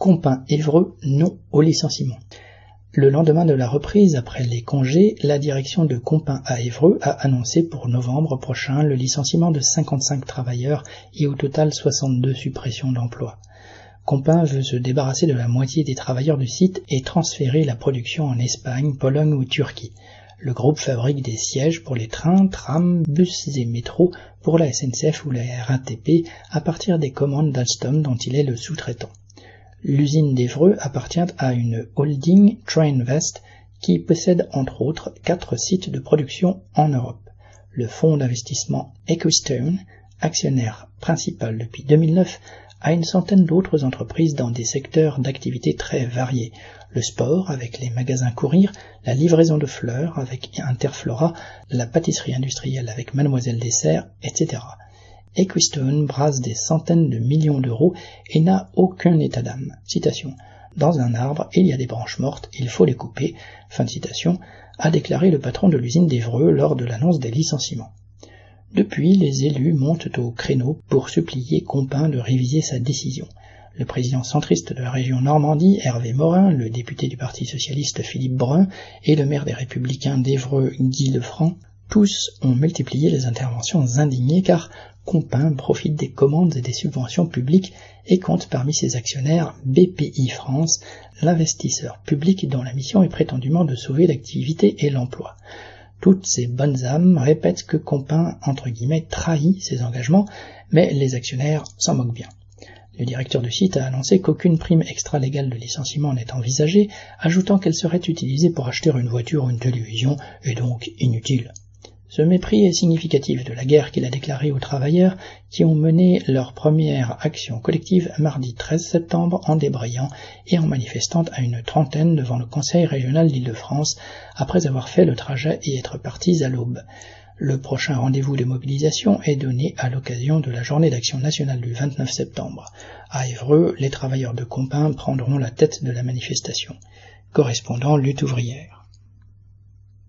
Compin-Évreux, non au licenciement. Le lendemain de la reprise après les congés, la direction de Compin à Évreux a annoncé pour novembre prochain le licenciement de 55 travailleurs et au total 62 suppressions d'emplois. Compin veut se débarrasser de la moitié des travailleurs du site et transférer la production en Espagne, Pologne ou Turquie. Le groupe fabrique des sièges pour les trains, trams, bus et métros pour la SNCF ou la RATP à partir des commandes d'Alstom dont il est le sous-traitant. L'usine d'Evreux appartient à une holding Trainvest qui possède entre autres quatre sites de production en Europe. Le fonds d'investissement Equistone, actionnaire principal depuis 2009, a une centaine d'autres entreprises dans des secteurs d'activité très variés. Le sport avec les magasins Courir, la livraison de fleurs avec Interflora, la pâtisserie industrielle avec Mademoiselle Dessert, etc. Equistone brasse des centaines de millions d'euros et n'a aucun état d'âme. Citation. Dans un arbre, il y a des branches mortes, il faut les couper. Fin de citation, a déclaré le patron de l'usine d'Evreux lors de l'annonce des licenciements. Depuis, les élus montent au créneau pour supplier Compin de réviser sa décision. Le président centriste de la région Normandie, Hervé Morin, le député du Parti socialiste Philippe Brun et le maire des Républicains d'Evreux, Guy Lefranc, tous ont multiplié les interventions indignées car Compin profite des commandes et des subventions publiques et compte parmi ses actionnaires BPI France, l'investisseur public dont la mission est prétendument de sauver l'activité et l'emploi. Toutes ces bonnes âmes répètent que Compin, entre guillemets, trahit ses engagements, mais les actionnaires s'en moquent bien. Le directeur du site a annoncé qu'aucune prime extra-légale de licenciement n'est envisagée, ajoutant qu'elle serait utilisée pour acheter une voiture ou une télévision, et donc inutile. Ce mépris est significatif de la guerre qu'il a déclarée aux travailleurs qui ont mené leur première action collective mardi 13 septembre en débrayant et en manifestant à une trentaine devant le Conseil régional d'Île-de-France après avoir fait le trajet et être partis à l'aube. Le prochain rendez-vous de mobilisation est donné à l'occasion de la journée d'action nationale du 29 septembre. À Évreux, les travailleurs de Compin prendront la tête de la manifestation. Correspondant lutte ouvrière.